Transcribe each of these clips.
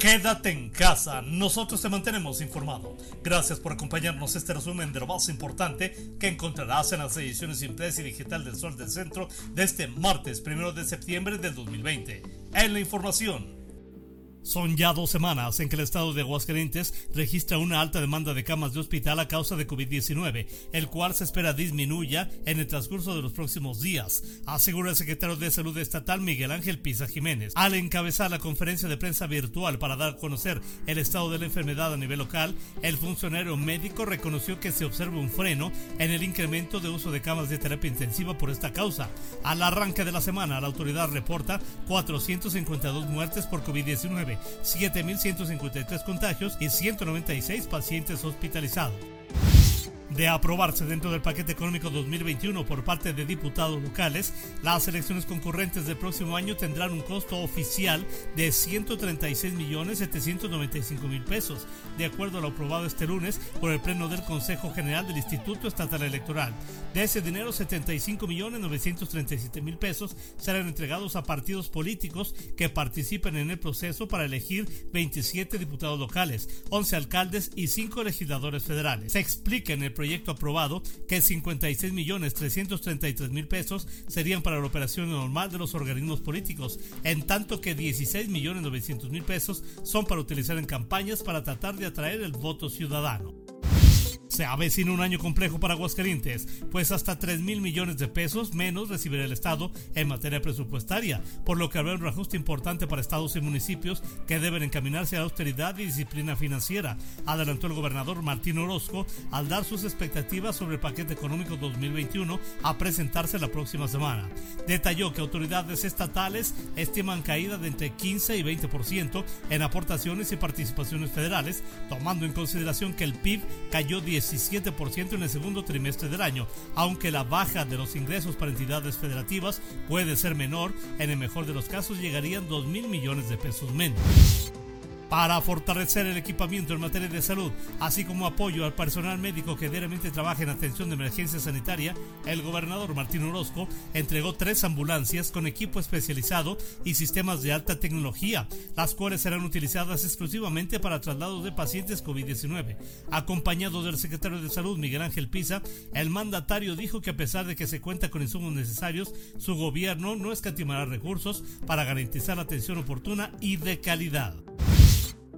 Quédate en casa, nosotros te mantenemos informado. Gracias por acompañarnos este resumen de lo más importante que encontrarás en las ediciones impresa y digital del Sol del Centro de este martes 1 de septiembre del 2020. En la información. Son ya dos semanas en que el estado de Aguascalientes registra una alta demanda de camas de hospital a causa de COVID-19, el cual se espera disminuya en el transcurso de los próximos días, asegura el secretario de Salud Estatal Miguel Ángel Pisa Jiménez. Al encabezar la conferencia de prensa virtual para dar a conocer el estado de la enfermedad a nivel local, el funcionario médico reconoció que se observa un freno en el incremento de uso de camas de terapia intensiva por esta causa. Al arranque de la semana, la autoridad reporta 452 muertes por COVID-19 7.153 contagios y 196 pacientes hospitalizados de aprobarse dentro del paquete económico 2021 por parte de diputados locales, las elecciones concurrentes del próximo año tendrán un costo oficial de 136 millones 795 mil pesos, de acuerdo a lo aprobado este lunes por el Pleno del Consejo General del Instituto Estatal Electoral. De ese dinero, 75 millones 937 mil pesos serán entregados a partidos políticos que participen en el proceso para elegir 27 diputados locales, 11 alcaldes y 5 legisladores federales. Se explica en el proyecto aprobado que 56 millones 333 mil pesos serían para la operación normal de los organismos políticos, en tanto que 16 millones 900 mil pesos son para utilizar en campañas para tratar de atraer el voto ciudadano. Se avecina un año complejo para Aguascalientes, pues hasta 3 mil millones de pesos menos recibirá el Estado en materia presupuestaria, por lo que habrá un reajuste importante para estados y municipios que deben encaminarse a la austeridad y disciplina financiera, adelantó el gobernador Martín Orozco al dar sus expectativas sobre el paquete económico 2021 a presentarse la próxima semana. Detalló que autoridades estatales estiman caída de entre 15 y 20% en aportaciones y participaciones federales, tomando en consideración que el PIB cayó 10 17% en el segundo trimestre del año, aunque la baja de los ingresos para entidades federativas puede ser menor, en el mejor de los casos llegarían 2 mil millones de pesos menos para fortalecer el equipamiento en materia de salud, así como apoyo al personal médico que diariamente trabaja en atención de emergencia sanitaria, el gobernador Martín Orozco entregó tres ambulancias con equipo especializado y sistemas de alta tecnología, las cuales serán utilizadas exclusivamente para traslados de pacientes COVID-19. Acompañado del secretario de Salud Miguel Ángel Pisa, el mandatario dijo que a pesar de que se cuenta con insumos necesarios, su gobierno no escatimará recursos para garantizar la atención oportuna y de calidad.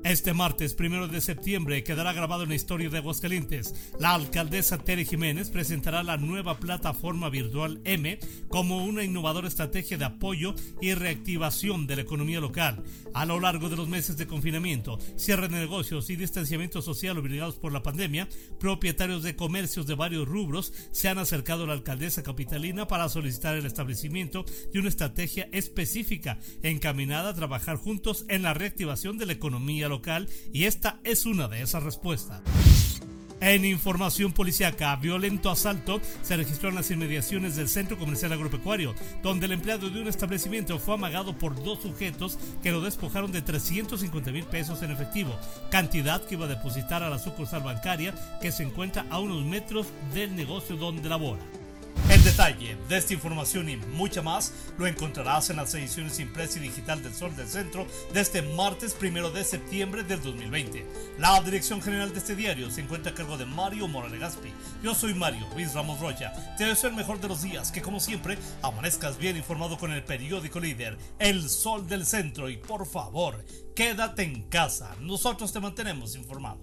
Este martes, primero de septiembre, quedará grabado en la historia de Aguascalientes. La alcaldesa Tere Jiménez presentará la nueva plataforma virtual M como una innovadora estrategia de apoyo y reactivación de la economía local. A lo largo de los meses de confinamiento, cierre de negocios y distanciamiento social obligados por la pandemia, propietarios de comercios de varios rubros se han acercado a la alcaldesa capitalina para solicitar el establecimiento de una estrategia específica encaminada a trabajar juntos en la reactivación de la economía local local y esta es una de esas respuestas. En información policiaca, violento asalto se registró en las inmediaciones del centro comercial agropecuario, donde el empleado de un establecimiento fue amagado por dos sujetos que lo despojaron de 350 mil pesos en efectivo, cantidad que iba a depositar a la sucursal bancaria que se encuentra a unos metros del negocio donde labora. El detalle de esta información y mucha más lo encontrarás en las ediciones impresa y digital del Sol del Centro de este martes primero de septiembre del 2020. La dirección general de este diario se encuentra a cargo de Mario Morales Gaspi. Yo soy Mario Luis Ramos Rocha. Te deseo el mejor de los días, que como siempre amanezcas bien informado con el periódico líder El Sol del Centro y por favor, quédate en casa. Nosotros te mantenemos informado.